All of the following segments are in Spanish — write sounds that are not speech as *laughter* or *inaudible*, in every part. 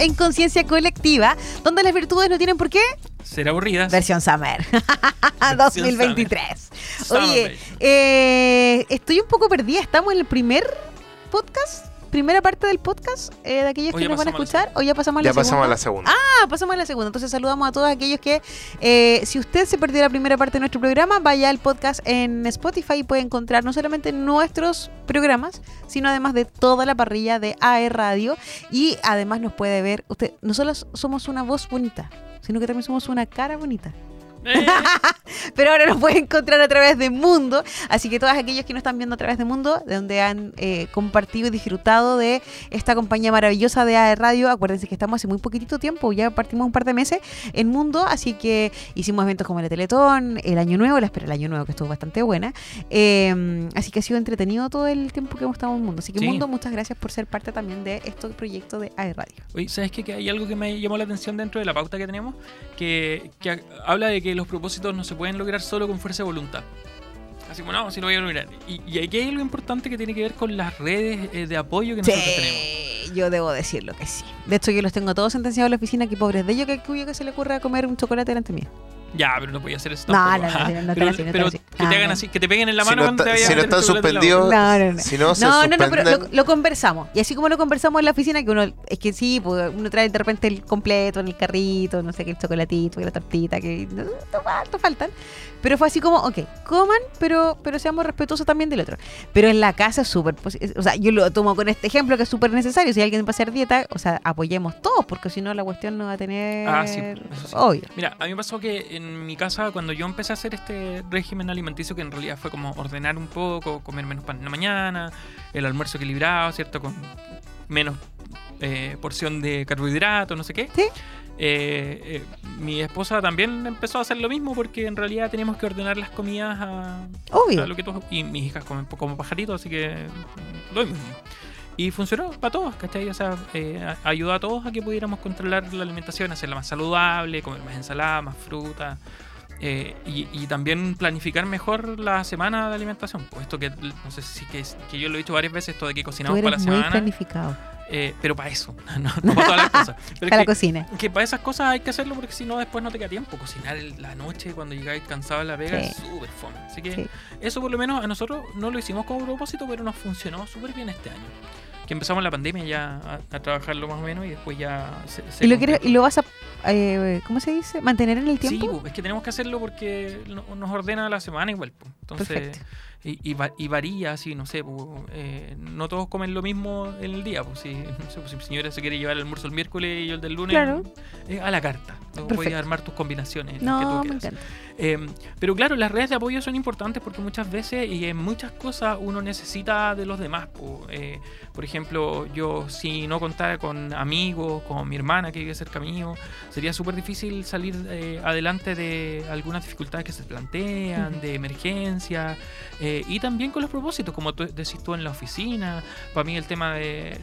en Conciencia Colectiva, donde las virtudes no tienen por qué ser aburridas. Versión Summer *laughs* 2023. Oye, eh, estoy un poco perdida. Estamos en el primer podcast primera parte del podcast eh, de aquellos que nos van a escuchar o ya pasamos a la ya pasamos a la segunda. Ah, pasamos a la segunda. Entonces saludamos a todos aquellos que, eh, si usted se perdió la primera parte de nuestro programa, vaya al podcast en Spotify y puede encontrar no solamente nuestros programas, sino además de toda la parrilla de AE Radio y además nos puede ver, usted, no solo somos una voz bonita, sino que también somos una cara bonita. Eh. *laughs* Pero ahora nos pueden encontrar a través de Mundo. Así que todos aquellos que nos están viendo a través de Mundo, de donde han eh, compartido y disfrutado de esta compañía maravillosa de AE Radio, acuérdense que estamos hace muy poquitito tiempo, ya partimos un par de meses en Mundo, así que hicimos eventos como el Teletón, el Año Nuevo, la espera del Año Nuevo, que estuvo bastante buena. Em, así que ha sido entretenido todo el tiempo que hemos estado en Mundo. Así que Mundo, muchas gracias por ser parte también de este proyecto de AE Radio. Oye, ¿sabes qué? Que hay algo que me llamó la atención dentro de la pauta que tenemos, que, que habla de que los propósitos no se pueden lograr solo con fuerza de voluntad. Así como, no, si lo voy a lograr. Y, aquí hay algo importante que tiene que ver con las redes eh, de apoyo que nosotros tenemos. Yo debo decirlo que sí. De hecho, yo los tengo todos sentenciados en la oficina, que pobres de ellos que que se le ocurra comer un chocolate delante mío. Ya, pero no podía hacer eso tampoco. No, no, *laughs* no, no, pero, pero que te hagan así, que te peguen en la mano si cuando te Si no están suspendidos. No, no, no. Si no, no, no, pero lo, conversamos. Y así como lo conversamos en la oficina, que uno, es que sí, pues uno trae de repente el completo en el carrito, no sé qué, el chocolatito, que la tortita, que no, no faltan. Pero fue así como, ok, coman, pero, pero seamos respetuosos también del otro. Pero en la casa es súper, o sea, yo lo tomo con este ejemplo que es súper necesario. Si alguien va a hacer dieta, o sea, apoyemos todos, porque si no la cuestión no va a tener... Ah, sí, Obvio. Mira, a mí me pasó que en mi casa, cuando yo empecé a hacer este régimen alimenticio, que en realidad fue como ordenar un poco, comer menos pan en la mañana, el almuerzo equilibrado, ¿cierto? Con menos eh, porción de carbohidratos, no sé qué. ¿Sí? Eh, eh, mi esposa también empezó a hacer lo mismo porque en realidad teníamos que ordenar las comidas a, Obvio. lo que todos, y mis hijas comen como pajaritos, así que lo mismo. Y funcionó para todos, ¿cachai? O sea, eh, ayudó a todos a que pudiéramos controlar la alimentación, hacerla más saludable, comer más ensalada, más fruta. Eh, y, también planificar mejor la semana de alimentación. Puesto que, no sé si que, que yo lo he dicho varias veces, esto de que cocinamos para la muy semana. planificado. Eh, pero para eso, *laughs* no, para todas las cosas. *laughs* para la cocina. Que para esas cosas hay que hacerlo porque si no, después no te queda tiempo. Cocinar la noche cuando llegáis cansado de la pega es súper fome. Así que eso, por lo menos, a nosotros no lo hicimos como propósito, pero nos funcionó súper bien este año. Que empezamos la pandemia ya a, trabajarlo más o menos y después ya se. ¿Y, lo ¿Y lo vas a. Eh, ¿Cómo se dice? ¿Mantener en el tiempo? Sí, es que tenemos que hacerlo porque nos ordena la semana igual. Entonces y, y, varía así, no sé, eh, no todos comen lo mismo en el día, pues *laughs* si, no sé, pues, si mi señora se quiere llevar el almuerzo el miércoles y yo el del lunes, a la carta, puedes armar tus combinaciones. No, me encanta. Em, pero claro, las redes de apoyo son importantes porque muchas veces y en muchas cosas uno necesita de los demás. Eh, por ejemplo, yo si no contara con amigos, con mi hermana que vive cerca mío, sería súper difícil salir eh, adelante de algunas dificultades que se plantean, de emergencia, eh, y también con los propósitos, como tú decís tú en la oficina. Para mí el tema de,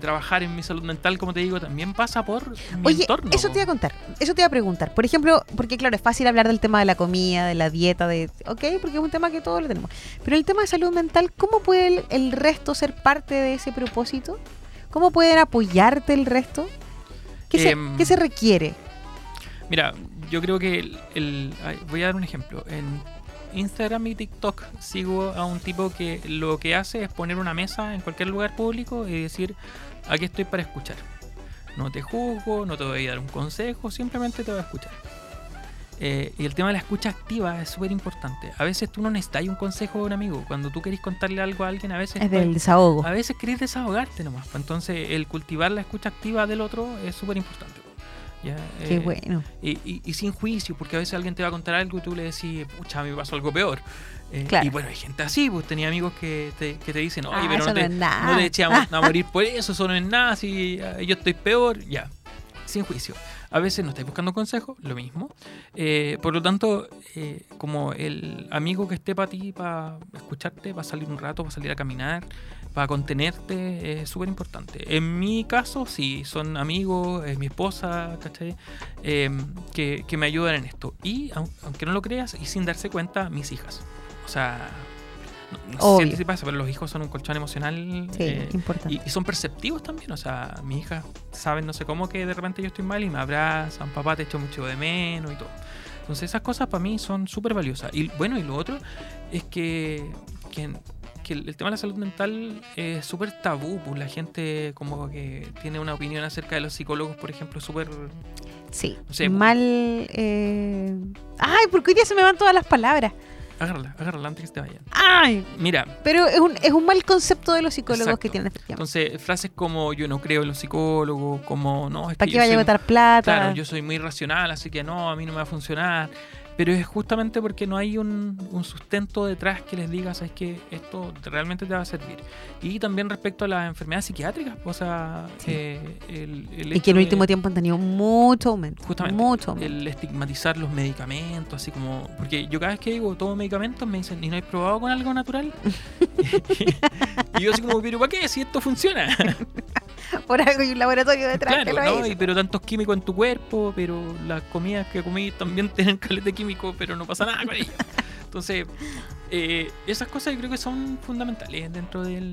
trabajar en mi salud mental, como te digo, también pasa por mi Oye, entorno. Eso te iba a contar, eso te iba a preguntar. Por ejemplo, porque claro, es fácil hablar del tema de la comida, de la dieta, de, ok, porque es un tema que todos lo tenemos. Pero el tema de salud mental, ¿cómo puede el, resto ser parte de ese propósito? ¿Cómo pueden apoyarte el resto? ¿Qué, se, em, ¿qué se requiere? Mira, yo creo que el, voy a dar un ejemplo. En Instagram y TikTok sigo a un tipo que lo que hace es poner una mesa en cualquier lugar público y decir, aquí estoy para escuchar. No te juzgo, no te voy a dar un consejo, simplemente te voy a escuchar. Eh, y el tema de la escucha activa es súper importante. A veces tú no necesitas un consejo de un amigo. Cuando tú querés contarle algo a alguien, a veces... Es del desahogo. A veces querés desahogarte nomás. Entonces, el cultivar la escucha activa del otro es súper importante. ¿Ya? Qué eh, bueno. Y, y, sin juicio, porque a veces alguien te va a contar algo y tú le decís, pucha, a mí me pasó algo peor. Eh, y bueno, hay gente así, pues tenía amigos que te, que te dicen, oye, ah, pero no te, no te, a *laughs* morir por eso, eso no es nada, si yo estoy peor, ya, sin juicio. A veces no estáis buscando consejo, lo mismo. Eh, por lo tanto, eh, como el amigo que esté para ti, para escucharte, para salir un rato, para salir a caminar, para contenerte, es súper importante. En mi caso, sí, son amigos, es mi esposa, ¿cachai? Em, que, que me ayudan en esto. Y, aunque no lo creas, y sin darse cuenta, mis hijas. O sea, No, sé si pasa, pero los hijos son un colchón emocional. Sí, eh, importante. Y, son perceptivos también. O sea, mi hija saben no sé cómo que de repente yo estoy mal y me abrazan, papá te echo mucho de menos y todo. Entonces esas cosas para mí son súper valiosas. Y bueno, y lo otro es que, que el, tema de la salud mental es súper tabú, pues la gente como que tiene una opinión acerca de los psicólogos, por ejemplo, súper... Sí, mal... Eh... Ay, porque hoy día se me van todas las palabras. Agárrala, agárrala antes que te vayan. Ay, mira. Pero es un, es un mal concepto de los psicólogos que tienen. Entonces, frases como yo no creo en los psicólogos, como no, es ¿Para qué vaya a botar plata? Claro, yo soy muy racional, así que no, a mí no me va a funcionar pero es justamente porque no hay un, sustento detrás que les diga, sabes que esto realmente te va a servir. Y también respecto a las enfermedades psiquiátricas, o sea, eh, el, y que en el último tiempo han tenido mucho aumento. Justamente, mucho el estigmatizar los medicamentos, así como, porque yo cada vez que digo tomo medicamentos me dicen, ¿y no hay probado con algo natural? *laughs* *laughs* y yo así como, pero ¿para qué? Si esto funciona. *laughs* *laughs* Por algo hay un laboratorio detrás. Claro, ¿no? pero tantos químicos en tu cuerpo, pero las comidas que comí también *laughs* tienen caleta químico pero no pasa nada con ellos. Entonces, eh, esas cosas yo creo que son fundamentales dentro del,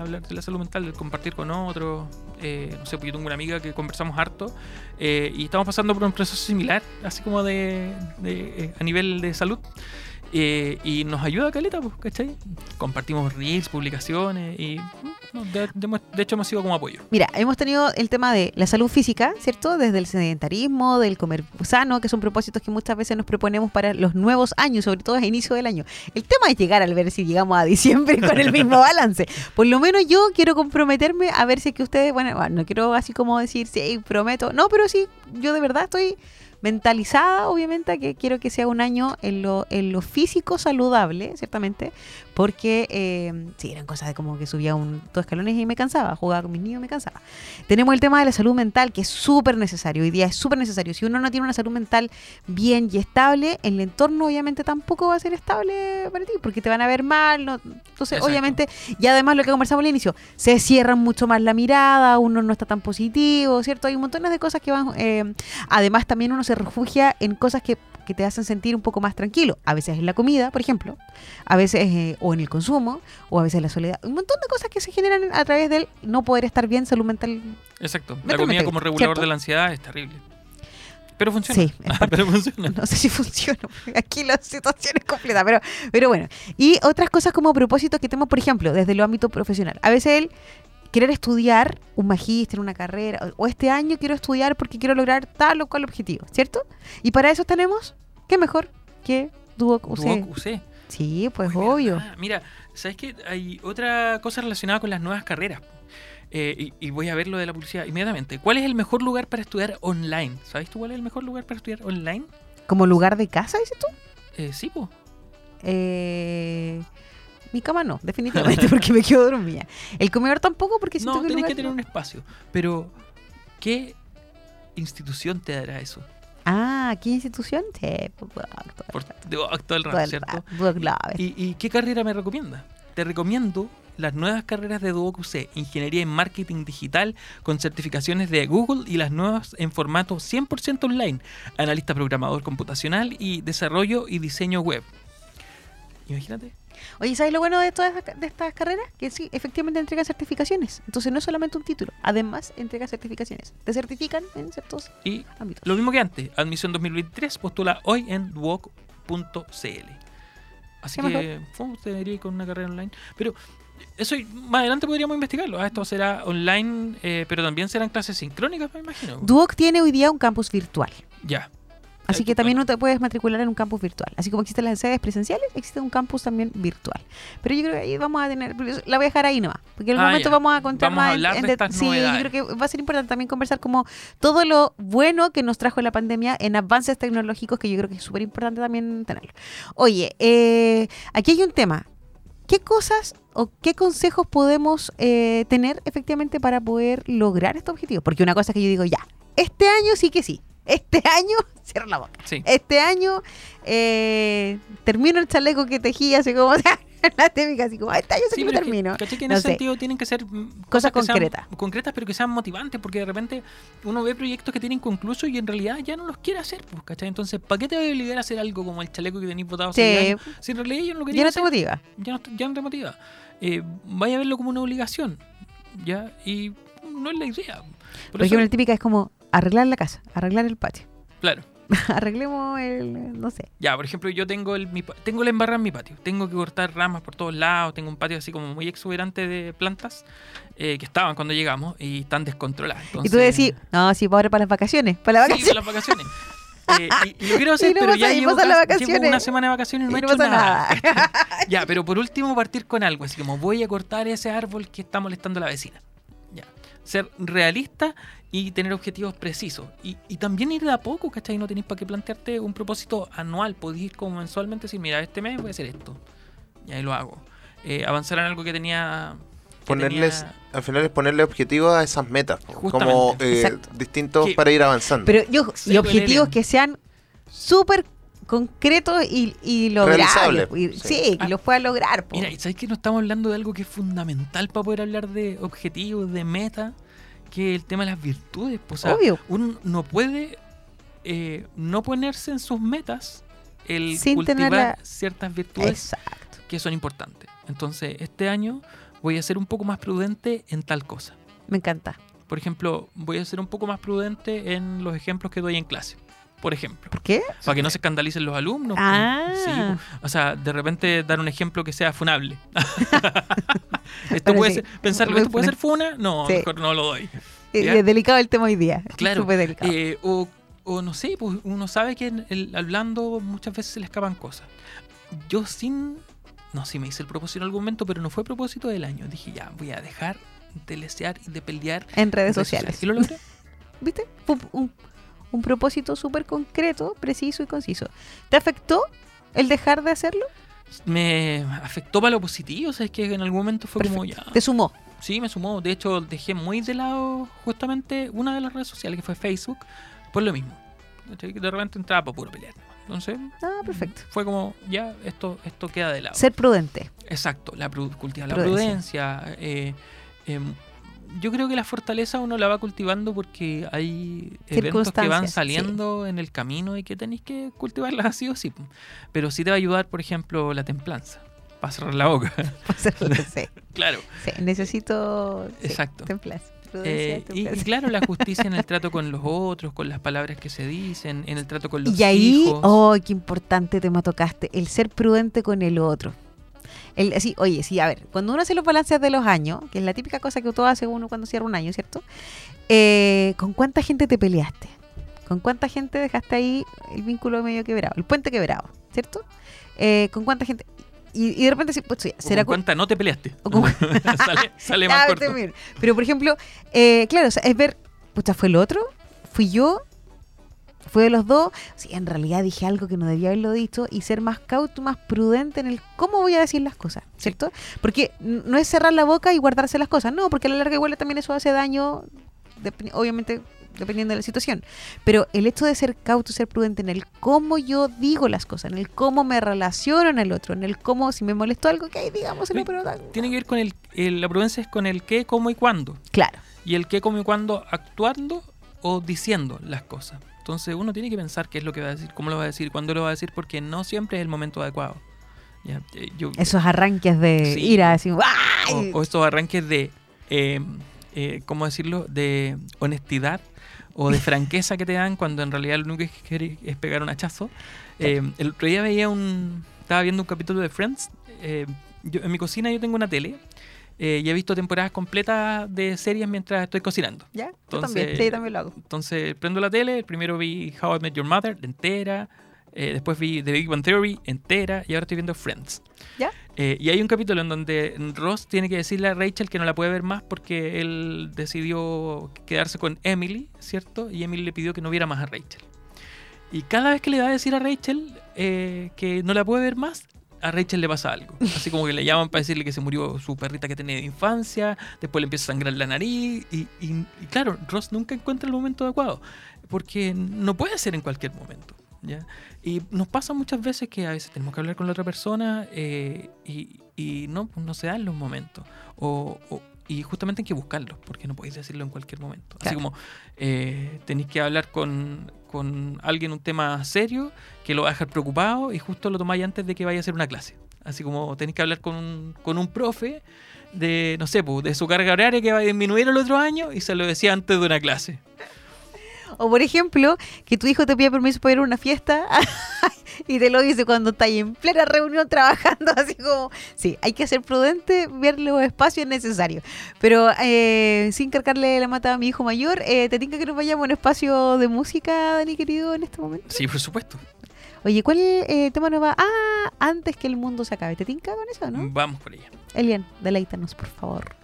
hablar de la salud mental, del compartir con otros. Eh, no sé, porque yo tengo una amiga que conversamos harto eh, y estamos pasando por un proceso similar, así como de, a nivel de salud. Eh, y nos ayuda Caleta, pues, ¿cachai? Compartimos reels, publicaciones y de, hecho hemos sido como apoyo. Mira, hemos tenido el tema de la salud física, ¿cierto? Desde el sedentarismo, del comer sano, que son propósitos que muchas veces nos proponemos para los nuevos años, sobre todo a inicio del año. El tema es llegar al ver si llegamos a diciembre con el mismo *laughs* balance. Por lo menos yo quiero comprometerme a ver si es que ustedes, bueno, no quiero así como decir, sí, prometo, no, pero sí, yo de verdad estoy mentalizada, obviamente, que quiero que sea un año en lo, en lo físico saludable, ciertamente, porque eh, sí, eran cosas de como que subía un, dos escalones y me cansaba, jugaba con mis niños y me cansaba. Tenemos el tema de la salud mental, que es súper necesario, hoy día es súper necesario. Si uno no tiene una salud mental bien y estable, el entorno obviamente tampoco va a ser estable para ti, porque te van a ver mal. No, entonces, obviamente, y además lo que conversamos al inicio, se cierran mucho más la mirada, uno no está tan positivo, ¿cierto? Hay un montón de cosas que van... Eh, además, también uno se refugia en cosas que que te hacen sentir un poco más tranquilo. A veces en la comida, por ejemplo, a veces eh, o en el consumo, o a veces en la soledad. Un montón de cosas que se generan a través del no poder estar bien, salud mental. Exacto. La comida como regulador de la ansiedad es terrible. Pero funciona. Sí, *laughs* pero funciona. No sé si funciona. *laughs* Aquí la situación es completa, pero, pero bueno. Y otras cosas como propósitos que tenemos, por ejemplo, desde el ámbito profesional. A veces el querer estudiar un magíster, una carrera, o este año quiero estudiar porque quiero lograr tal o cual objetivo, ¿cierto? Y para eso tenemos, ¿qué mejor que Duoc UC? Duoc UC. Sí, pues obvio. Mira, ¿sabes qué? Hay otra cosa relacionada con las nuevas carreras. Eh, y, voy a ver lo de la publicidad inmediatamente. ¿Cuál es el mejor lugar para estudiar online? ¿Sabes tú cuál es el mejor lugar para estudiar online? ¿Como lugar de casa, dices tú? Eh, sí, pues. Eh, mi cama no, definitivamente, *laughs* porque me quedo dormida. El comedor tampoco, porque si No, tenés que tener un espacio. Pero, ¿qué institución te dará eso? Ah, ¿qué institución? Sí, Por, todo el rato, ¿cierto? ¿Y, ¿Y, qué carrera me recomienda? Te recomiendo las nuevas carreras de UC, Ingeniería en Marketing Digital con certificaciones de Google y las nuevas en formato 100% online, analista programador computacional y desarrollo y diseño web. Imagínate. Oye, ¿sabes lo bueno de todas de estas carreras? Que sí, efectivamente entregan certificaciones. Entonces no es solamente un título, además entrega certificaciones. Te certifican en ciertos y Lo mismo que antes, admisión 2023, postula hoy en duoc.cl. Así que usted debería ir con una carrera online. Pero eso más adelante podríamos investigarlo. Ah, esto será online, eh, pero también serán clases sincrónicas, me imagino. Duoc tiene hoy día un campus virtual. Ya. Así que también no te puedes matricular en un campus virtual. Así como existen las sedes presenciales, existe un campus también virtual. Pero yo creo que ahí vamos a tener, la voy a dejar ahí nomás, porque en algún ah, momento vamos a contar más. sí, yo creo que va a ser importante también conversar como todo lo bueno que nos trajo la pandemia en avances tecnológicos, que yo creo que es súper importante también tenerlo. Oye, eh, aquí hay un tema. ¿Qué cosas o qué consejos podemos eh, tener efectivamente para poder lograr este objetivo? Porque una cosa es que yo digo, ya, este año sí que sí, este *laughs* año, cierra la boca. Este año eh, termino el chaleco que tejí hace como. la típica, así como, *laughs* este año sí, termino. Que, que en ese sentido tienen que ser cosas, concretas. concretas, pero que sean motivantes, porque de repente uno ve proyectos que tienen concluso y en realidad ya no los quiere hacer, pues, ¿cachai? Entonces, ¿para qué te voy a obligar a hacer algo como el chaleco que tenéis votado? Sí. Si en realidad yo no lo quería Ya no te motiva. Ya no, ya no te motiva. Eh, vaya a verlo como una obligación, ¿ya? Y no es la idea. Por, ejemplo, la típica es como arreglar la casa, arreglar el patio. Claro. *laughs* Arreglemos el, no sé. Ya, por ejemplo, yo tengo el, tengo la embarrada en mi patio. Tengo que cortar ramas por todos lados. Tengo un patio así como muy exuberante de plantas eh, que estaban cuando llegamos y están descontroladas. Y tú decís, no, sí, para las vacaciones. Para las vacaciones. Sí, para las vacaciones. Eh, y, lo quiero *laughs* hacer, pero ya llevo, una semana de vacaciones y no he hecho nada. *laughs* ya, pero por último partir con algo, así como voy a cortar ese árbol que está molestando a la vecina. Ser realista y tener objetivos precisos. Y, también ir de a poco, ¿cachai? No tenéis para qué plantearte un propósito anual. Podéis ir como mensualmente decir, mira, este mes voy a hacer esto. Y ahí lo hago. Eh, avanzar en algo que tenía... ponerles, al final es ponerle objetivos a esas metas, como eh, distintos para ir avanzando. Pero yo, y objetivos que sean súper concretos y, y logrables. sí, que los puedan lograr. Mira, ¿sabes que no estamos hablando de algo que es fundamental para poder hablar de objetivos, de metas? que el tema de las virtudes. Pues, Obvio. Uno no puede eh, no ponerse en sus metas el cultivar ciertas virtudes que son importantes. Entonces, este año voy a ser un poco más prudente en tal cosa. Me encanta. Por ejemplo, voy a ser un poco más prudente en los ejemplos que doy en clase por ejemplo. ¿Por qué? Para que no se escandalicen los alumnos. Ah. Sí, o sea, de repente dar un ejemplo que sea funable. *laughs* esto puede ser, pensarlo, ¿esto puede ser funa? No, mejor no lo doy. Es delicado el tema hoy día. Claro. Eh, o, o, no sé, pues uno sabe que el, hablando muchas veces se le escapan cosas. Yo sin... No, sí me hice el propósito en algún momento, pero no fue propósito del año. Dije, ya, voy a dejar de lesear y de pelear. En redes sociales. ¿Y lo logré? *laughs* ¿Viste? un, un propósito súper concreto, preciso y conciso. ¿Te afectó el dejar de hacerlo? Me afectó para lo positivo, o sea, es que en algún momento fue como ya. ¿Te sumó? Sí, me sumó. De hecho, dejé muy de lado justamente una de las redes sociales que fue Facebook, por lo mismo. De repente entraba para puro pelear. Entonces, ah, perfecto. Fue como, ya, esto, esto queda de lado. Ser prudente. Exacto, la cultivar la prudencia. eh, em, yo creo que la fortaleza uno la va cultivando porque hay eventos que van saliendo en el camino y que tenéis que cultivarlas así o sí. Pero sí te va a ayudar, por ejemplo, la templanza. Para cerrar la boca. *laughs* sí. *laughs* claro. Sí, necesito Exacto. templanza. Eh, y, claro, la *laughs* justicia en el trato con los otros, con las palabras que se dicen, en el trato con los hijos. Y ahí, oh, qué importante tema tocaste, el ser prudente con el otro. El, sí, oye, sí, a ver, cuando uno hace los balances de los años, que es la típica cosa que todo hace uno cuando cierra un año, ¿cierto? Eh, ¿Con cuánta gente te peleaste? ¿Con cuánta gente dejaste ahí el vínculo medio quebrado? El puente quebrado, ¿cierto? Eh, ¿Con cuánta gente? Y, de repente, pues, ¿será con cuánta no te peleaste? *laughs* sale, *laughs* sale más corto. Pero, por ejemplo, eh, claro, es ver, pucha, ¿fue el otro? ¿Fui yo? Fue de los dos, sí, en realidad dije algo que no debía haberlo dicho y ser más cauto, más prudente en el cómo voy a decir las cosas, ¿cierto? Porque no es cerrar la boca y guardarse las cosas, no, porque a la larga igual también eso hace daño, obviamente dependiendo de la situación. Pero el hecho de ser cauto, ser prudente en el cómo yo digo las cosas, en el cómo me relaciono en el otro, en el cómo, si me molesto algo, que hay, digamos, pero Tiene que ver con el, la prudencia es con el qué, cómo y cuándo. Claro. Y el qué, cómo y cuándo actuando o diciendo las cosas. Entonces uno tiene que pensar qué es lo que va a decir, cómo lo va a decir, cuándo lo va a decir, porque no siempre es el momento adecuado. Eh, Esos arranques de ira, así, o, estos arranques de, eh, eh, ¿cómo decirlo?, de honestidad o de franqueza que te dan cuando en realidad lo único que quieres es pegar un hachazo. el otro día veía un, estaba viendo un capítulo de Friends. yo, en mi cocina yo tengo una tele eh, y he visto temporadas completas de series mientras estoy cocinando. ¿Ya? Entonces, también, también lo hago. Entonces prendo la tele, primero vi How I Met Your Mother entera, eh, después vi The Big Bang Theory entera y ahora estoy viendo Friends. ¿Ya? Eh, y hay un capítulo en donde Ross tiene que decirle a Rachel que no la puede ver más porque él decidió quedarse con Emily, ¿cierto? Y Emily le pidió que no viera más a Rachel. Y cada vez que le va a decir a Rachel que no la puede ver más, a Rachel le pasa algo. Así como que le llaman para decirle que se murió su perrita que tenía de infancia, después le empieza a sangrar la nariz y, claro, Ross nunca encuentra el momento adecuado, porque no puede ser en cualquier momento. ¿ya? Y nos pasa muchas veces que a veces tenemos que hablar con la otra persona eh, y, y no, pues no se dan los momentos. O, y justamente hay que buscarlos, porque no podéis decirlo en cualquier momento. Así como eh, tenéis que hablar con, con alguien un tema serio que lo va a dejar preocupado y justo lo tomáis antes de que vaya a hacer una clase. Así como tenéis que hablar con un, con un profe de, no sé, pues, de su carga horaria que va a disminuir el otro año y se lo decía antes de una clase. O por ejemplo, que tu hijo te pida permiso para ir a una fiesta *laughs* y te lo dice cuando está ahí en plena reunión trabajando, *laughs* así como, sí, hay que ser prudente, ver los espacios necesarios. Pero eh, sin cargarle la mata a mi hijo mayor, eh, ¿te tinca que nos vayamos a un espacio de música, Dani querido, en este momento? Sí, por supuesto. Oye, ¿cuál eh, tema nos va? Ah, antes que el mundo se acabe. ¿Te tinca con eso, no? Vamos por ella. Elian, deleítanos, por favor.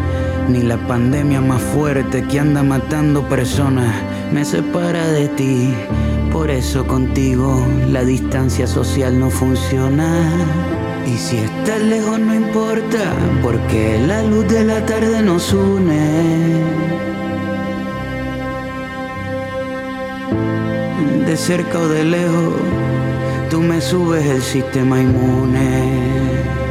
ni la pandemia más fuerte que anda matando personas me separa de ti. Por eso contigo la distancia social no funciona. Y si estás lejos no importa, porque la luz de la tarde nos une. De cerca o de lejos, tú me subes el sistema inmune.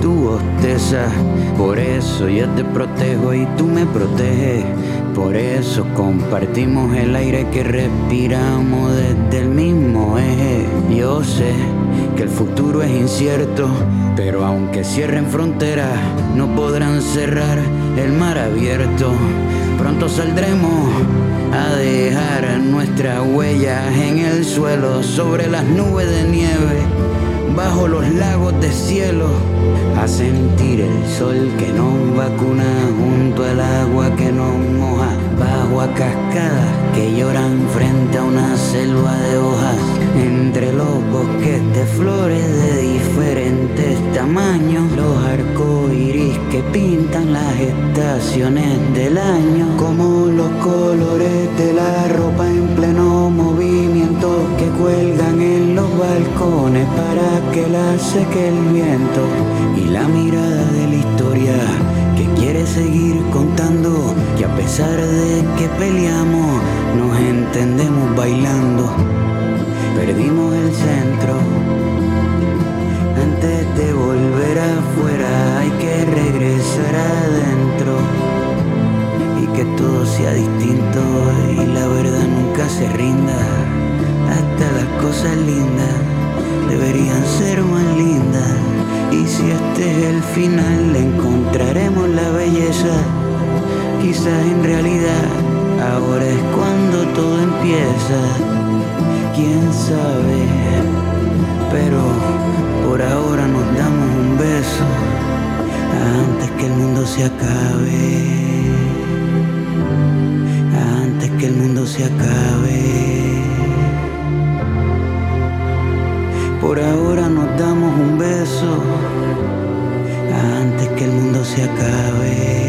tú bostezas, por eso yo te protejo y tú me proteges, por eso compartimos el aire que respiramos desde el mismo eje. Yo sé que el futuro es incierto, pero aunque cierren fronteras, no podrán cerrar el mar abierto. Pronto saldremos a dejar nuestras huellas en el suelo, sobre las nubes de nieve, bajo los lagos de cielo, a sentir el sol que nos vacuna junto al agua que nos moja, bajo a cascadas que lloran frente a una selva de hojas, entre los bosques de flores de diferentes tamaños, los arcoíris que pintan las estaciones del año, como los colores de la ropa en pleno movimiento que balcones para que la seque el viento y la mirada de la historia que quiere seguir contando que a pesar de que peleamos nos entendemos bailando. Perdimos el centro. Antes de volver afuera hay que regresar adentro y que todo sea distinto y la verdad nunca se rinda. Hasta las cosas lindas deberían ser más lindas y si este es el final encontraremos la belleza quizás en realidad ahora es cuando todo empieza quién sabe pero por ahora nos damos un beso antes que el mundo se acabe. Antes que el mundo se acabe. Por ahora nos damos un beso antes que el mundo se acabe.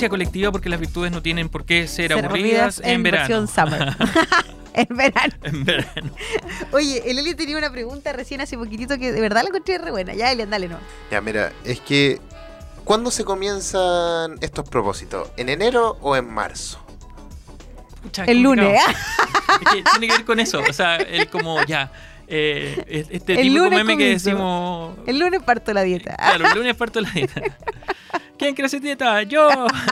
Conciencia colectiva porque las virtudes no tienen por qué ser, aburridas, en, verano. summer. en verano. *laughs* En verano. *laughs* *laughs* Oye, el Eli tenía una pregunta recién hace poquitito que de verdad la encontré re buena. Ya, Eli, dale, no. Ya, mira, es que ¿cuándo se comienzan estos propósitos? ¿En enero o en marzo? el lunes. tiene que ver con eso. O sea, el como ya. Eh, este el típico meme que decimos. El lunes parto la dieta. Claro, el lunes parto la dieta. ¿Quién quiere hacer dieta? Yo.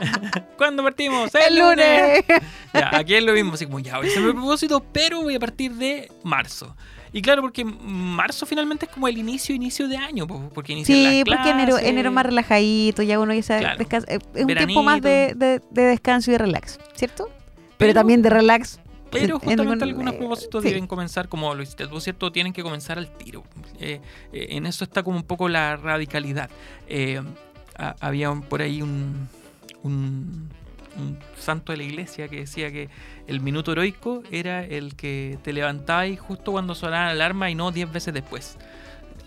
*laughs* ¿Cuándo partimos? El, lunes. Ya, aquí es lo mismo, así como ya voy a hacer mi propósito, pero voy a partir de marzo. Y claro, porque marzo finalmente es como el inicio, inicio de año, porque inicia Sí, porque enero, enero más relajadito, ya uno ya sabe, eh, es un tiempo más de, de, de, descanso y de relax, ¿cierto? pero también de relax pero justamente algunos eh, propósitos deben comenzar, como lo hiciste tú, ¿cierto? Tienen que comenzar al tiro. Eh, eh, en eso está como un poco la radicalidad. Había por ahí un, un, santo de la iglesia que decía que el minuto heroico era el que te levantabas justo cuando sonaba la alarma y no diez veces después.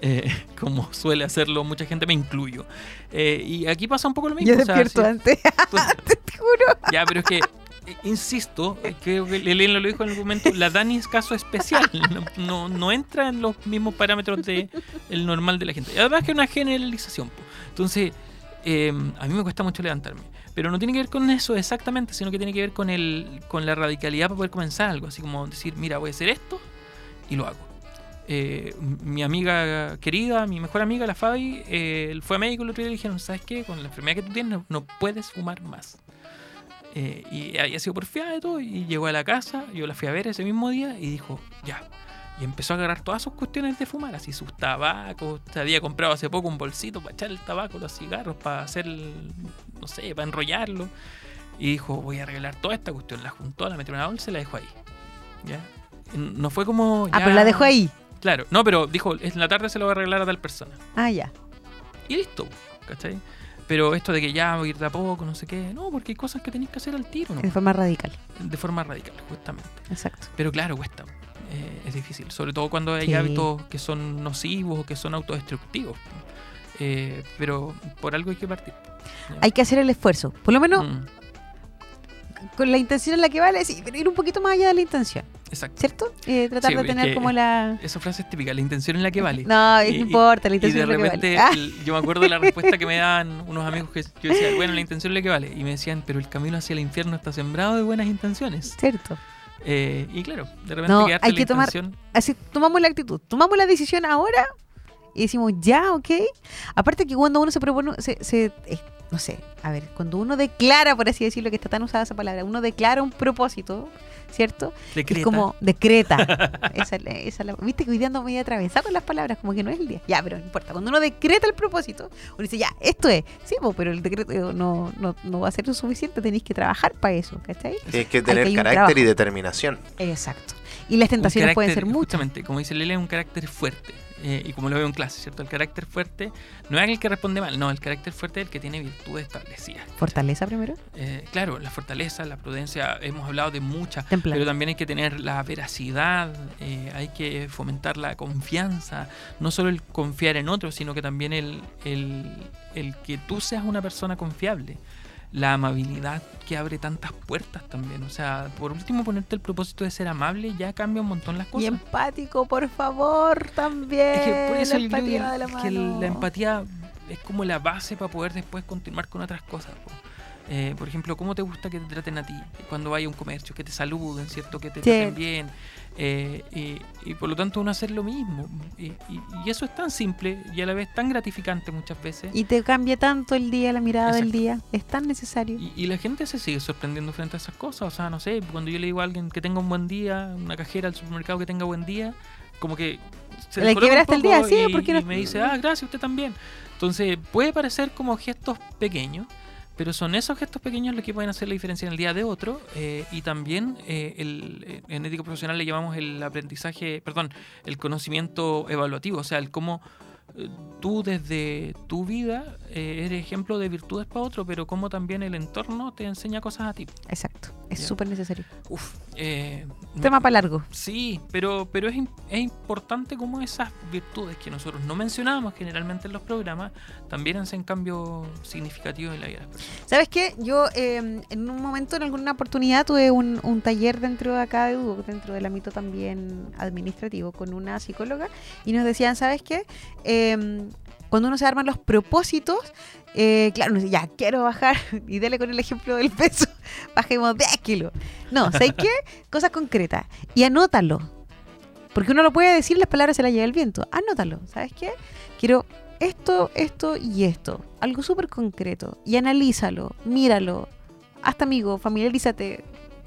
*laughs* como suele hacerlo mucha gente, me incluyo. y aquí pasa un poco lo mismo. Yo despierto antes, *laughs* te juro. Ya, pero es que eh, insisto, eh, que Elena lo dijo en algún momento, la Dani es caso especial, no, no, entra en los mismos parámetros de el normal de la gente. Además que es una generalización. Entonces, em, a mí me cuesta mucho levantarme. Pero no tiene que ver con eso exactamente, sino que tiene que ver con, el, con la radicalidad para poder comenzar algo. Así como decir, mira, voy a hacer esto y lo hago. Eh, mi amiga querida, mi mejor amiga, la Fabi, fue a médico el otro día y le dijeron, ¿sabes qué? Con la enfermedad que tú tienes no puedes fumar más. Eh, y había sido porfiada de todo. Y llegó a la casa, yo la fui a ver ese mismo día y dijo, ya. Y empezó a agarrar todas sus cuestiones de fumar, así sus tabacos. Se había comprado hace poco un bolsito para echar el tabaco, los cigarros, para hacer, no sé, para enrollarlo. Y dijo, voy a arreglar toda esta cuestión. La juntó, la metió en una bolsa y la dejó ahí. ¿Ya? No fue como. Ah, pero la dejó ahí. Claro, no, pero dijo, en la tarde se lo va a arreglar a tal persona. Ah, ya. Y listo, ¿cachai? Pero esto de que ya voy a ir de a poco, no sé qué, no, porque hay cosas que tenéis que hacer al tiro, ¿no? De forma radical. De forma radical, justamente. Exacto. Pero claro, cuesta. Eh, es difícil, sobre todo cuando hay hábitos que son nocivos o que son autodestructivos. Eh, pero por algo hay que partir. Hay que hacer el esfuerzo. Por lo menos mm con la intención en la que vale, sí, pero ir un poquito más allá de la intención. Exacto. ¿Cierto? Eh, tratar de tener como la. Esa frase es típica, la intención en la que vale. No, no importa, la intención en la que vale. Ah. yo me acuerdo de la respuesta que me daban unos amigos que yo decía, bueno, la intención en la que vale. Y me decían, pero el camino hacia el infierno está sembrado de buenas intenciones. Cierto. Eh, y claro, de repente no, hay que tomar, así tomamos la actitud, tomamos la decisión ahora y decimos ya, ok. Aparte que cuando uno se propone, se, se no sé, a ver, cuando uno declara, por así decirlo, que está tan usada esa palabra, uno declara un propósito, ¿cierto? Decreta. Es como decreta. *laughs* esa, esa, Viste que hoy día ando medio atravesado con las palabras, como que no es el día. Ya, pero no importa. Cuando uno decreta el propósito, uno dice, ya, esto es. Sí, pero el decreto no, no, no va a ser lo suficiente, tenéis que trabajar para eso, ¿cachai? Tienes que tener carácter y determinación. Exacto. Y las tentaciones pueden ser muchas. Justamente, como dice Lele, un carácter fuerte. Eh, y como lo veo en clase, ¿cierto? El carácter fuerte no es el que responde mal, no, el carácter fuerte es el que tiene virtudes establecidas. ¿Fortaleza primero? Eh, claro, la fortaleza, la prudencia, hemos hablado de muchas, pero también hay que tener la veracidad, eh, hay que fomentar la confianza, no solo el confiar en otros, sino que también el, el, el que tú seas una persona confiable la amabilidad que abre tantas puertas también. O sea, por último, ponerte el propósito de ser amable ya cambia un montón las cosas. Y empático, por favor, también. Es que por eso la empatía, la, empatía es como la base para poder después continuar con otras cosas. Eh, por ejemplo, ¿cómo te gusta que te traten a ti cuando vaya a un comercio? Que te saluden, ¿cierto? Que te traten bien. Eh, y, por lo tanto uno hacer lo mismo. Y, eso es tan simple y a la vez tan gratificante muchas veces. Y te cambia tanto el día, la mirada del día. Es tan necesario. Y, la gente se sigue sorprendiendo frente a esas cosas. O sea, no sé, cuando yo le digo a alguien que tenga un buen día, una cajera al supermercado que tenga buen día, como que se le quebraste el día, sí, porque y me dice, *laughs* ah, gracias, usted también. Entonces, puede parecer como gestos pequeños, pero son esos gestos pequeños los que pueden hacer la diferencia en el día de otro eh, y también eh, el, eh, en ético profesional le llamamos el aprendizaje, perdón, el conocimiento evaluativo, o sea, el cómo tú desde tu vida eres ejemplo de virtudes para otro, pero cómo también el entorno te enseña cosas a ti. Exacto. Es súper necesario. Uf, eh, Tema para largo. Sí, pero, pero es, es, importante como esas virtudes que nosotros no mencionamos generalmente en los programas también hacen cambio significativo en la vida de las personas. ¿Sabes qué? Yo em, en un momento, en alguna oportunidad, tuve un, un taller dentro de acá de Duoc, dentro del ámbito también administrativo, con una psicóloga, y nos decían, ¿sabes qué? Cuando uno se arman los propósitos, eh, claro, ya quiero bajar, *laughs* y dele con el ejemplo del peso, *laughs* bajemos 10 kilos. No, ¿sabes qué? Cosas concretas. Y anótalo. Porque uno lo puede decir, las palabras se las lleva el viento. Anótalo. ¿Sabes qué? Quiero esto, esto y esto. Algo súper concreto. Y analízalo, míralo. Hasta amigo, familiarízate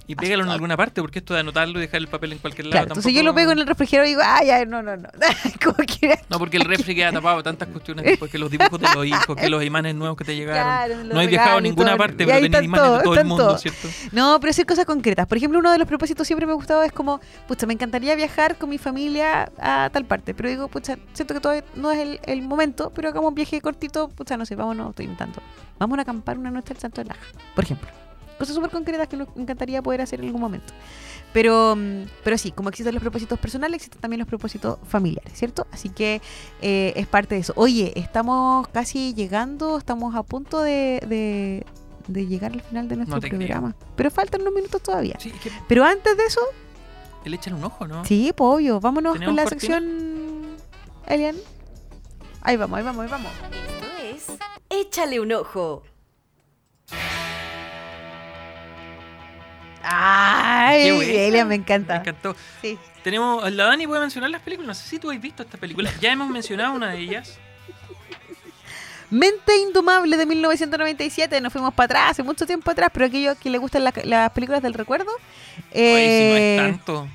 y pégalo en alguna parte, porque esto de anotarlo y dejar el papel en cualquier lado. entonces yo lo pego en el refrigerador y digo, ay, ay no, no, no. *laughs* no, porque el refri queda tapado tantas cuestiones después que los dibujos de los hijos, que los *laughs* imanes nuevos que te llegaron. no hay viajado a ninguna parte, pero tenés imanes de todo el mundo, ¿cierto? No, pero sí cosas concretas. Por ejemplo, uno de los propósitos siempre me ha gustado es como, pucha, me encantaría viajar con mi familia a tal parte. Pero digo, pucha, siento que todavía no es el, el momento, pero hagamos un viaje cortito, pucha, no sé, vámonos, estoy inventando. Vamos a acampar una noche al Santo de Laja, por ejemplo. Cosas súper concretas que nos encantaría poder hacer en algún momento. Pero, mm, pero sí, como existen los propósitos personales, existen también los propósitos familiares, ¿cierto? Así que eh, es parte de eso. Oye, estamos casi llegando, estamos a punto de, de, llegar al final de nuestro programa. Pero faltan unos minutos todavía. Pero antes de eso... Le echan un ojo, ¿no? Sí, pues obvio. Vámonos con la sección... Elian. Ahí vamos, ahí vamos, ahí vamos. Esto es... Échale un ojo. Ay, Elia, me encanta. Me encantó. Sí. Tenemos, la Dani puede mencionar las películas. No sé si tú has visto esta película. Ya hemos mencionado una de ellas. Mente Indomable de 1997. Nos fuimos para atrás, hace mucho tiempo atrás, pero aquellos que les gustan las películas del recuerdo. Eh... si no es tanto.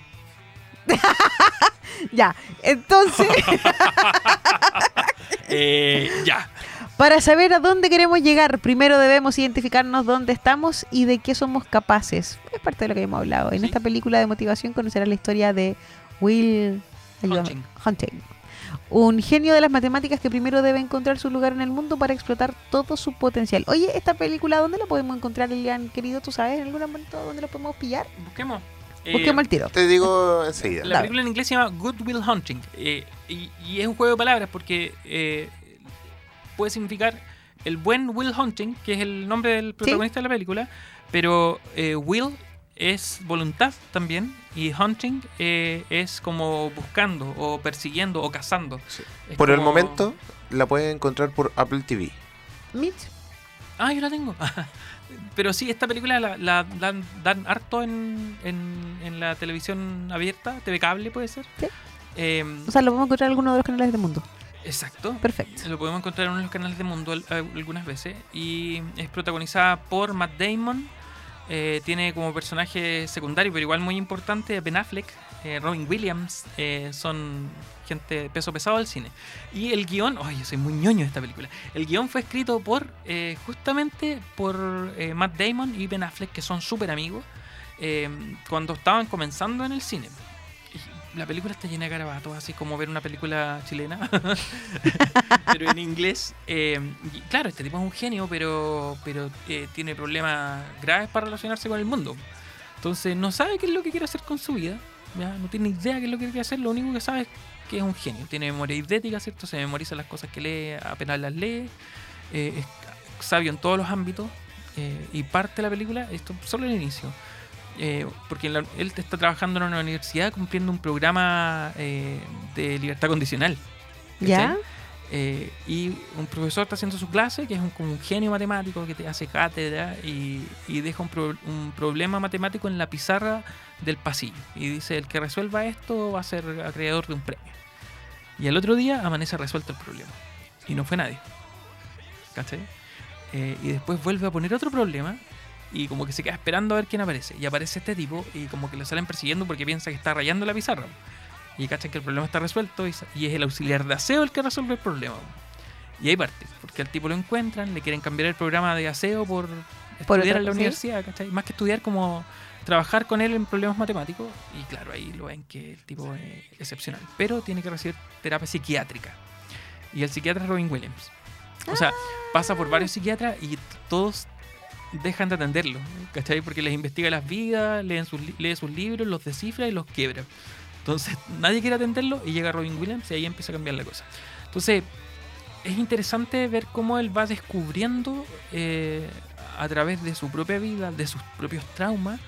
*laughs* ya, entonces. *laughs* eh, ya. Para saber a dónde queremos llegar, primero debemos identificarnos dónde estamos y de qué somos capaces. Es parte de lo que hemos hablado. En esta película de motivación conocerás la historia de Will Hunting. Un genio de las matemáticas que primero debe encontrar su lugar en el mundo para explotar todo su potencial. Oye, esta película, ¿dónde la podemos encontrar, Elian, querido? ¿Tú sabes en algún momento dónde la podemos pillar? Busquemos. Busquemos el tiro. Te digo enseguida. La película en inglés se llama Good Will Hunting. Eh, y, es un juego de palabras porque eh, puede significar el buen Will Hunting, que es el nombre del protagonista de la película, pero eh, Will es voluntad también y hunting eh, es como buscando o persiguiendo o cazando. Por el momento la pueden encontrar por Apple TV. Mitch. Ah, yo la tengo. *laughs* Pero sí, esta película la, dan, harto en, en, la televisión abierta, TV cable puede ser. Sí. Eh, o sea, lo podemos encontrar en alguno de los canales del mundo. Exacto. Perfecto. Lo podemos encontrar en uno de los canales de Mundo algunas veces. Y es protagonizada por Matt Damon. Eh, tiene como personaje secundario, pero igual muy importante, Ben Affleck, eh, Robin Williams. Eh, son gente peso pesado del cine. Y el guion, ay, yo soy muy ñoño de esta película. El guion fue escrito por, justamente por Matt Damon y Ben Affleck, que son súper amigos, cuando estaban comenzando en el cine la película está llena de garabatos, así como ver una película chilena, *laughs* pero en inglés. Eh, claro, este tipo es un genio, pero, pero eh, tiene problemas graves para relacionarse con el mundo. Entonces no sabe qué es lo que quiere hacer con su vida, no tiene idea qué es lo que quiere hacer, lo único que sabe es que es un genio. Tiene memoria idética, ¿cierto? Se memoriza las cosas que lee, apenas las lee, eh, es sabio en todos los ámbitos. y parte de la película, esto solo el inicio eh, porque él está trabajando en una universidad cumpliendo un programa eh, de libertad condicional. ¿Ya? Eh, y un profesor está haciendo su clase, que es un, como un genio matemático que te hace cátedra y, deja un, problema matemático en la pizarra del pasillo. Y dice, el que resuelva esto va a ser acreedor de un premio. Y al otro día amanece resuelto el problema. Y no fue nadie. ¿Cachai? y después vuelve a poner otro problema y como que se queda esperando a ver quién aparece. Y aparece este tipo y como que lo salen persiguiendo porque piensa que está rayando la pizarra. Y cachan que el problema está resuelto y, es el auxiliar de aseo el que resuelve el problema. Y ahí parte, porque al tipo lo encuentran, le quieren cambiar el programa de aseo por, estudiar en la universidad, ¿cachai? Más que estudiar como trabajar con él en problemas matemáticos. Y claro, ahí lo ven que el tipo es excepcional. Pero tiene que recibir terapia psiquiátrica. Y el psiquiatra es Robin Williams. O sea, pasa por varios psiquiatras y todos dejan de atenderlo, ¿cachai? Porque les investiga las vidas, leen sus, lee sus libros, los descifra y los quiebra. Entonces nadie quiere atenderlo y llega Robin Williams y ahí empieza a cambiar la cosa. Entonces es interesante ver cómo él va descubriendo eh, a través de su propia vida, de sus propios traumas,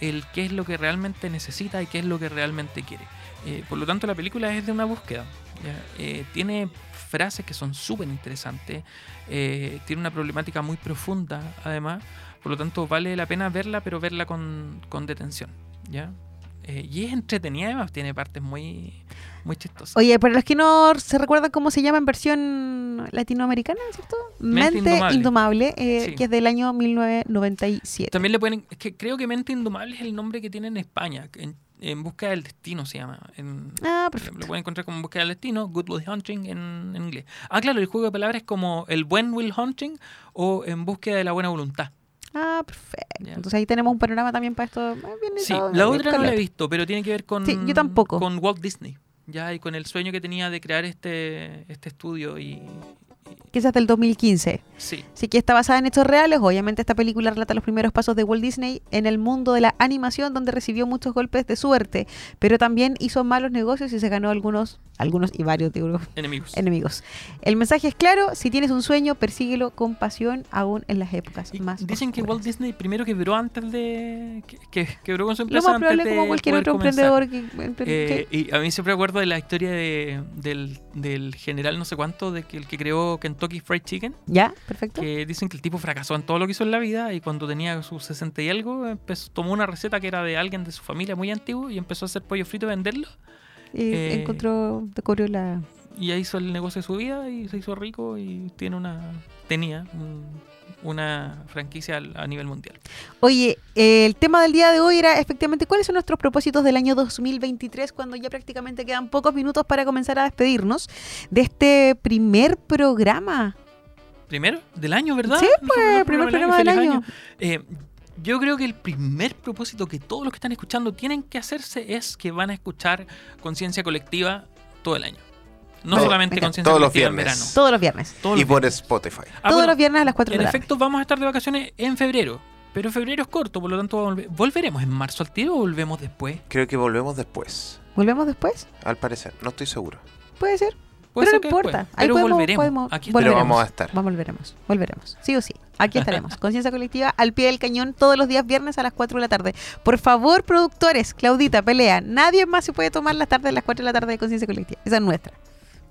el qué es lo que realmente necesita y qué es lo que realmente quiere. Eh, por lo tanto, la película es de una búsqueda. Eh, tiene frases que son súper interesantes, tiene una problemática muy profunda, además, por lo tanto, vale la pena verla, pero verla con, con detención. ¿ya? Eh, y es entretenida, además tiene partes muy, muy chistosas. Oye, para los que no se recuerdan cómo se llama en versión latinoamericana, ¿cierto? Mente, Indomable, eh, que es del año 1997. También le pueden, es que creo que Mente Indomable es el nombre que tiene en España, en, en Búsqueda del Destino se llama. ah, perfecto. Lo pueden encontrar como Búsqueda del Destino, Good Will Hunting en, en, inglés. Ah, claro, el juego de palabras es como el buen Will Hunting o en Búsqueda de la buena voluntad. Ah, perfecto. Entonces ahí tenemos un panorama también para esto. sí, la otra no la he visto, pero tiene que ver con, yo tampoco. con Walt Disney. Ya, y con el sueño que tenía de crear este, este estudio y, que es hasta el 2015. Sí. Así que está basada en hechos reales. Obviamente esta película relata los primeros pasos de Walt Disney en el mundo de la animación, donde recibió muchos golpes de suerte, pero también hizo malos negocios y se ganó algunos, algunos y varios digo, *laughs* enemigos. enemigos. El mensaje es claro, si tienes un sueño, persíguelo con pasión, aún en las épocas más Dicen que Walt Disney primero quebró antes de... que, quebró con su empresa Lo más probable como cualquier otro emprendedor que, eh, Y a mí siempre acuerdo de la historia de, del, del general no sé cuánto, de que el que creó Kentucky Fried Chicken. Ya, perfecto. Que dicen que el tipo fracasó en todo lo que hizo en la vida y cuando tenía sus 60 y algo, empezó, tomó una receta que era de alguien de su familia muy antiguo y empezó a hacer pollo frito y venderlo. Y eh, encontró, descubrió la... Y ahí hizo el negocio de su vida y se hizo rico y tiene una... tenía una franquicia a nivel mundial. Oye, el tema del día de hoy era efectivamente cuáles son nuestros propósitos del año 2023 cuando ya prácticamente quedan pocos minutos para comenzar a despedirnos de este primer programa. ¿Primero? ¿Del año, verdad? Sí, pues, primer programa del año. Eh, yo creo que el primer propósito que todos los que están escuchando tienen que hacerse es que van a escuchar conciencia colectiva todo el año. No solamente conciencia todos los viernes. verano. Todos los viernes. y por Spotify. Ah, todos los viernes a las 4 de la tarde. En efecto, vamos a estar de vacaciones en febrero. Pero febrero es corto, por lo tanto, ¿volveremos en marzo al tiro o volvemos después? Creo que volvemos después. ¿Volvemos después? Al parecer, no estoy seguro. Puede ser. pero no importa. Pero volveremos. Aquí Pero vamos a estar. Vamos, volveremos. Volveremos. Sí o sí. Aquí estaremos. Conciencia colectiva al pie del cañón todos los días viernes a las 4 de la tarde. Por favor, productores, Claudita, pelea. Nadie más se puede tomar las tardes a las 4 de la tarde de conciencia colectiva. Esa es nuestra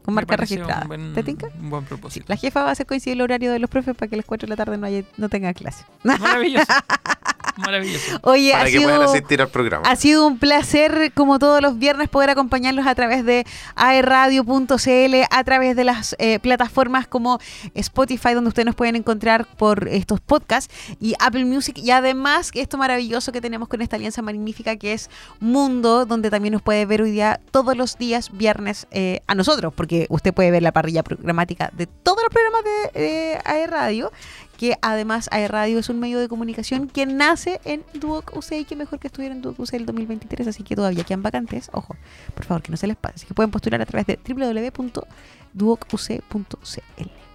con marca registrada. ¿Te tinca? Un buen propósito. la jefa va a hacer coincidir el horario de los profes para que a las 4 de la tarde no, haya, no tenga clase. Maravilloso. *laughs* Maravilloso. Oye, Para ha que sido, puedan asistir al programa. Ha sido un placer, como todos los viernes, poder acompañarlos a través de aerradio.cl, a través de las eh, plataformas como Spotify, donde ustedes nos pueden encontrar por estos podcasts, y Apple Music, y además esto maravilloso que tenemos con esta alianza magnífica que es Mundo, donde también nos puede ver hoy día, todos los días viernes, eh, a nosotros, porque usted puede ver la parrilla programática de todos los programas de eh, aerradio que además Radio es un medio de comunicación que nace en Duoc UC y que mejor que estuviera en Duoc UC el 2023, así que todavía quedan vacantes, ojo, por favor que no se les pase, así que pueden postular a través de www.duocuc.cl.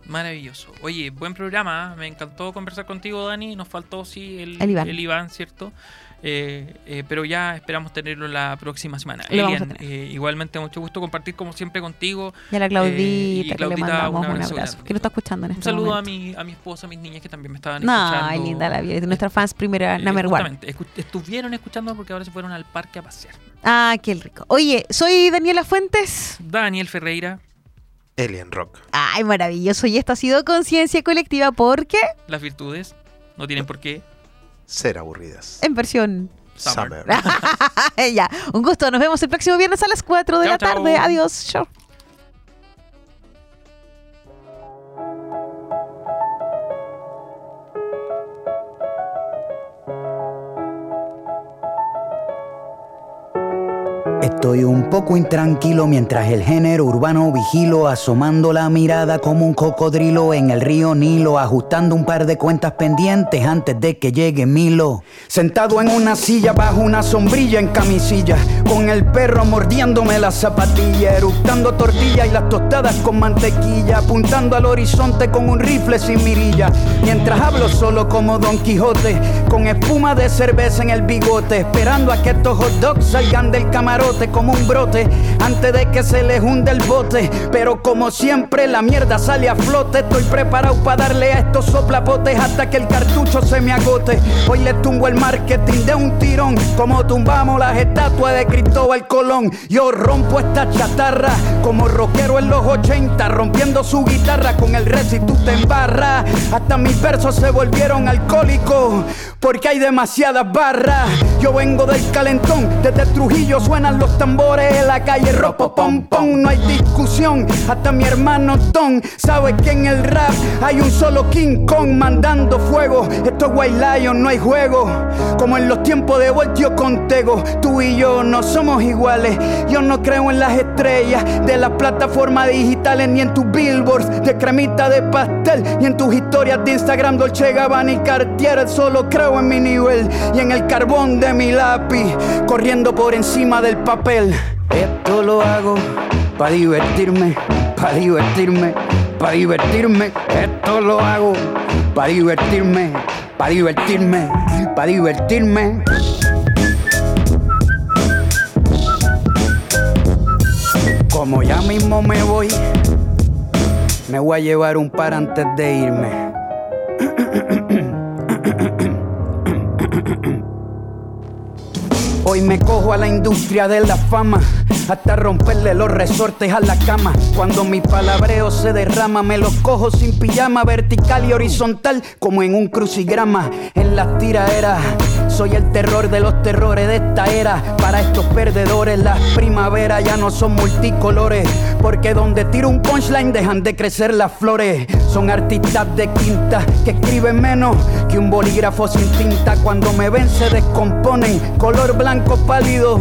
Maravilloso. Oye, buen programa. ¿eh? Me encantó conversar contigo, Dani. Nos faltó, sí, el, el Iván, ¿cierto? Eh, eh, pero ya esperamos tenerlo la próxima semana. Elian, eh, igualmente mucho gusto compartir como siempre contigo. Y a la Claudita, que le mandamos un abrazo. Que nos está escuchando en este Un saludo a mi, a mi esposa, a mis niñas que también me estaban escuchando. Ay, linda la vida. De nuestras fans primera, number one. estuvieron escuchando porque ahora se fueron al parque a pasear. Ah, qué rico. Oye, soy Daniela Fuentes. Daniel Ferreira. Elian Rock. Ay, maravilloso. Y esto ha sido Conciencia Colectiva porque... Las virtudes no tienen por qué ser aburridas. En versión Summer. *laughs* ya, un gusto. Nos vemos el próximo viernes a las 4 de la tarde. Adiós. Chao. Estoy un poco intranquilo mientras el género urbano vigilo, asomando la mirada como un cocodrilo en el río Nilo, ajustando un par de cuentas pendientes antes de que llegue Milo. Sentado en una silla bajo una sombrilla en camisilla, con el perro mordiéndome la zapatilla, eructando tortilla y las tostadas con mantequilla, apuntando al horizonte con un rifle sin mirilla, mientras hablo solo como Don Quijote, con espuma de cerveza en el bigote, esperando a que estos hot dogs salgan del camarote como un brote antes de que se les hunde el bote. Pero como siempre, la mierda sale a flote. Estoy preparado para darle a estos soplapotes hasta que el cartucho se me agote. Hoy le tumbo el marketing de un tirón, como tumbamos las estatuas de Cristóbal Colón. Yo rompo esta chatarra como rockero en los 80, rompiendo su guitarra con el res y tú te embarras. Hasta mis versos se volvieron alcohólicos porque hay demasiadas barras. Yo vengo del calentón, desde Trujillo suenan los tambores en la calle ropo pom pom, no hay discusión. Hasta mi hermano Don sabe que en el rap hay un solo King Kong mandando fuego. Esto es White Lion, no hay juego. Como en los tiempos de Voltio con Tego, tú y yo no somos iguales. Yo no creo en las estrellas de las plataformas digitales ni en tus billboards de cremita de pastel, ni en tus historias de Instagram Dolce Gabbana y Cartier. Solo creo en mi nivel y en el carbón de mi lápiz, corriendo por encima del papel. Esto lo hago para divertirme, para divertirme, para divertirme. Esto lo hago para divertirme, para divertirme, para divertirme. Como ya mismo me voy, me voy a llevar un par antes de irme. Hoy me cojo a la industria de la fama hasta romperle los resortes a la cama. Cuando mi palabreo se derrama, me los cojo sin pijama, vertical y horizontal, como en un crucigrama. En las tiraderas, soy el terror de los terrores de esta era. Para estos perdedores, las primaveras ya no son multicolores, porque donde tiro un punchline dejan de crecer las flores. Son artistas de quinta que escriben menos que un bolígrafo sin tinta. Cuando me ven, se descomponen, color blanco pálido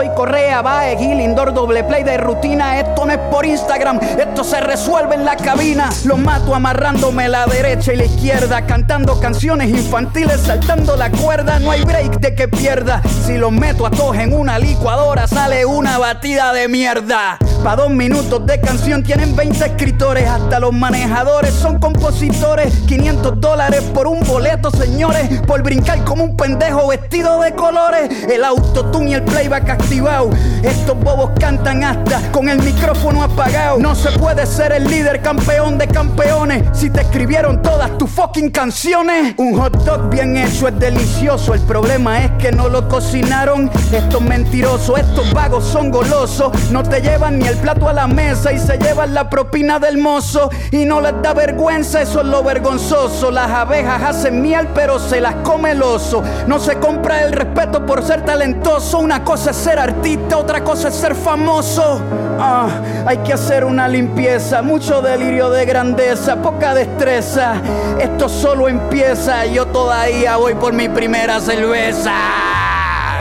Soy Correa, Bae, Gil, Indoor, doble play de rutina. Esto no es por Instagram, esto se resuelve en la cabina. Lo mato amarrándome la derecha y la izquierda, cantando canciones infantiles, saltando la cuerda. No hay break de que pierda. Si los meto a todos en una licuadora, sale una batida de mierda. Pa' dos minutos de canción tienen 20 escritores, hasta los manejadores son compositores. 500 dólares por un boleto, señores, por brincar como un pendejo vestido de colores. El autotune y el playback Estos bobos cantan hasta con el micrófono apagado. No se puede ser el líder campeón de campeones si te escribieron todas tus fucking canciones. Un hot dog bien hecho es delicioso. El problema es que no lo cocinaron. Estos mentirosos, estos vagos son golosos. No te llevan ni el plato a la mesa y se llevan la propina del mozo. Y no les da vergüenza, eso es lo vergonzoso. Las abejas hacen miel, pero se las come el oso. No se compra el respeto por ser talentoso. Una cosa es ser artista, otra cosa es ser famoso. Ah, hay que hacer una limpieza, mucho delirio de grandeza, poca destreza. Esto solo empieza, yo todavía voy por mi primera cerveza.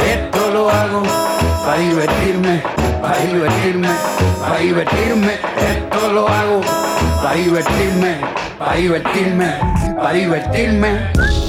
Esto lo hago para divertirme para divertirme, para divertirme, esto lo hago, para divertirme, para divertirme, para divertirme.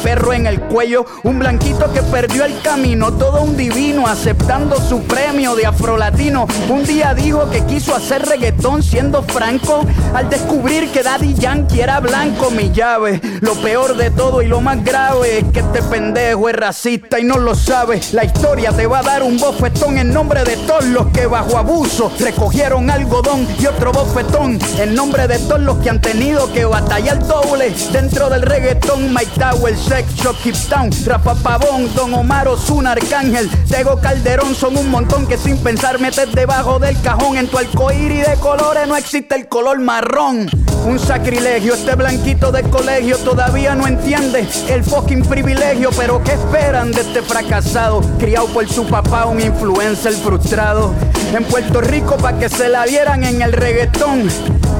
perro en el cuello. Un blanquito que perdió el camino, todo un divino aceptando su premio de afrolatino. Un día dijo que quiso hacer reggaetón siendo franco al descubrir que Daddy Yankee era blanco. Mi llave, lo peor de todo y lo más grave es que este pendejo es racista y no lo sabe. La historia te va a dar un bofetón en nombre de todos los que bajo abuso recogieron algodón y otro bofetón en nombre de todos los que han tenido que batallar doble dentro del reggaetón. Mike Tower, Sex Shop, Keep Town, Rafa Pavón, Don Omar Ozuna, Arcángel, Tego Calderón son un montón que sin pensar metes debajo del cajón. En tu y de colores no existe el color marrón. Un sacrilegio, este blanquito de colegio todavía no entiende el fucking privilegio. Pero ¿qué esperan de este fracasado? Criado por su papá, un influencer frustrado. En Puerto Rico para que se la vieran en el reggaetón.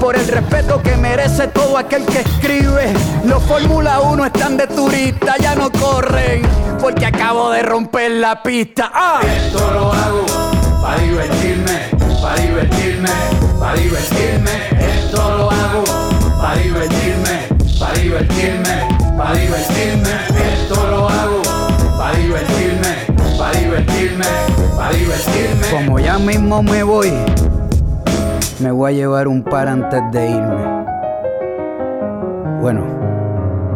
por el respeto que merece todo aquel que escribe. Los Fórmula 1 están de turista, ya no corren, porque acabo de romper la pista. ¡Ah! Esto lo hago para divertirme, para divertirme, para divertirme. Esto lo hago para divertirme, para divertirme, para divertirme. Esto lo hago para divertirme, para divertirme, para divertirme. Como ya mismo me voy me voy a llevar un par antes de irme. Bueno,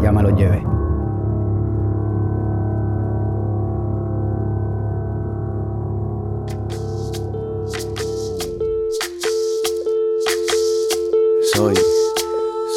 ya me lo llevé. Soy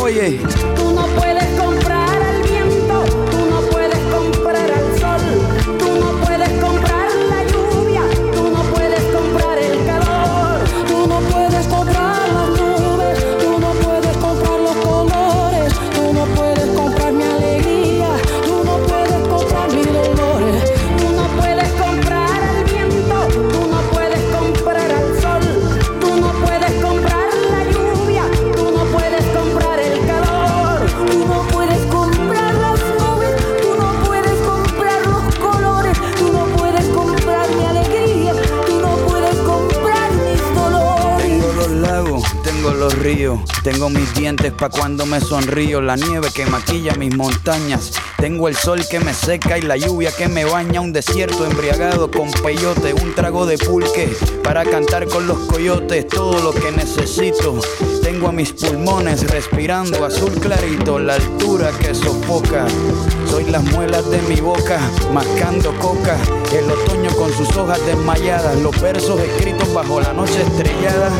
Oye, Tengo mis dientes pa' cuando me sonrío. La nieve que maquilla mis montañas. Tengo el sol que me seca y la lluvia que me baña. Un desierto embriagado con peyote. Un trago de pulque para cantar con los coyotes. Todo lo que necesito. Tengo a mis pulmones respirando azul clarito. La altura que sofoca. Soy las muelas de mi boca, mascando coca. El otoño con sus hojas desmayadas. Los versos escritos bajo la noche estrellada.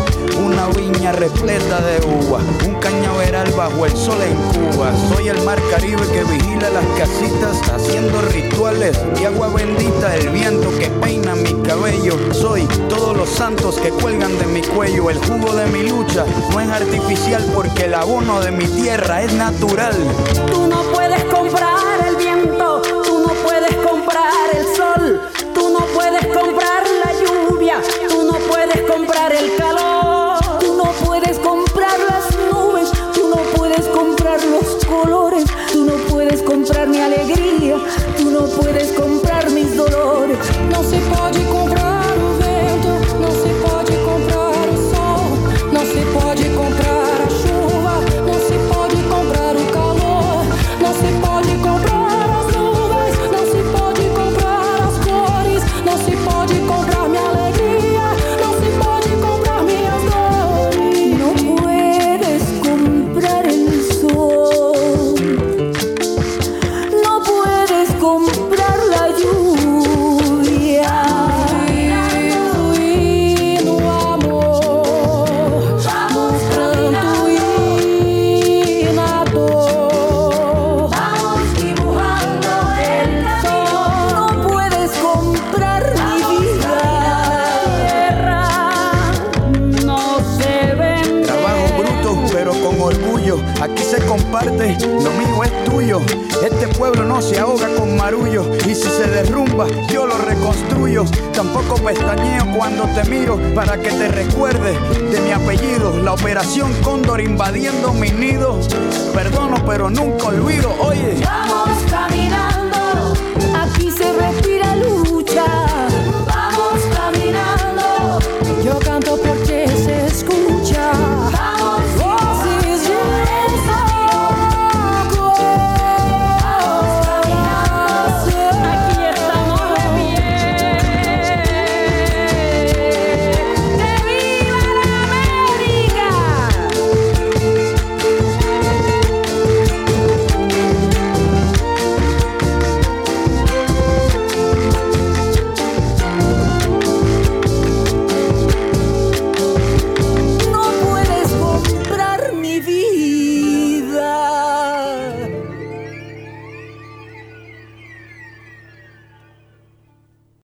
Una viña repleta de uva. Un cañaveral bajo el sol en Cuba. Soy el mar Caribe que vigila las casitas. Haciendo rituales y agua bendita. El viento que peina mi cabello. Soy todos los santos que cuelgan de mi cuello. El jugo de mi lucha no es artificial porque el abono de mi tierra es natural. Tú no puedes comprar el viento, tú no puedes comprar el sol, tú no puedes comprar la lluvia, tú no puedes comprar el calor, tú no puedes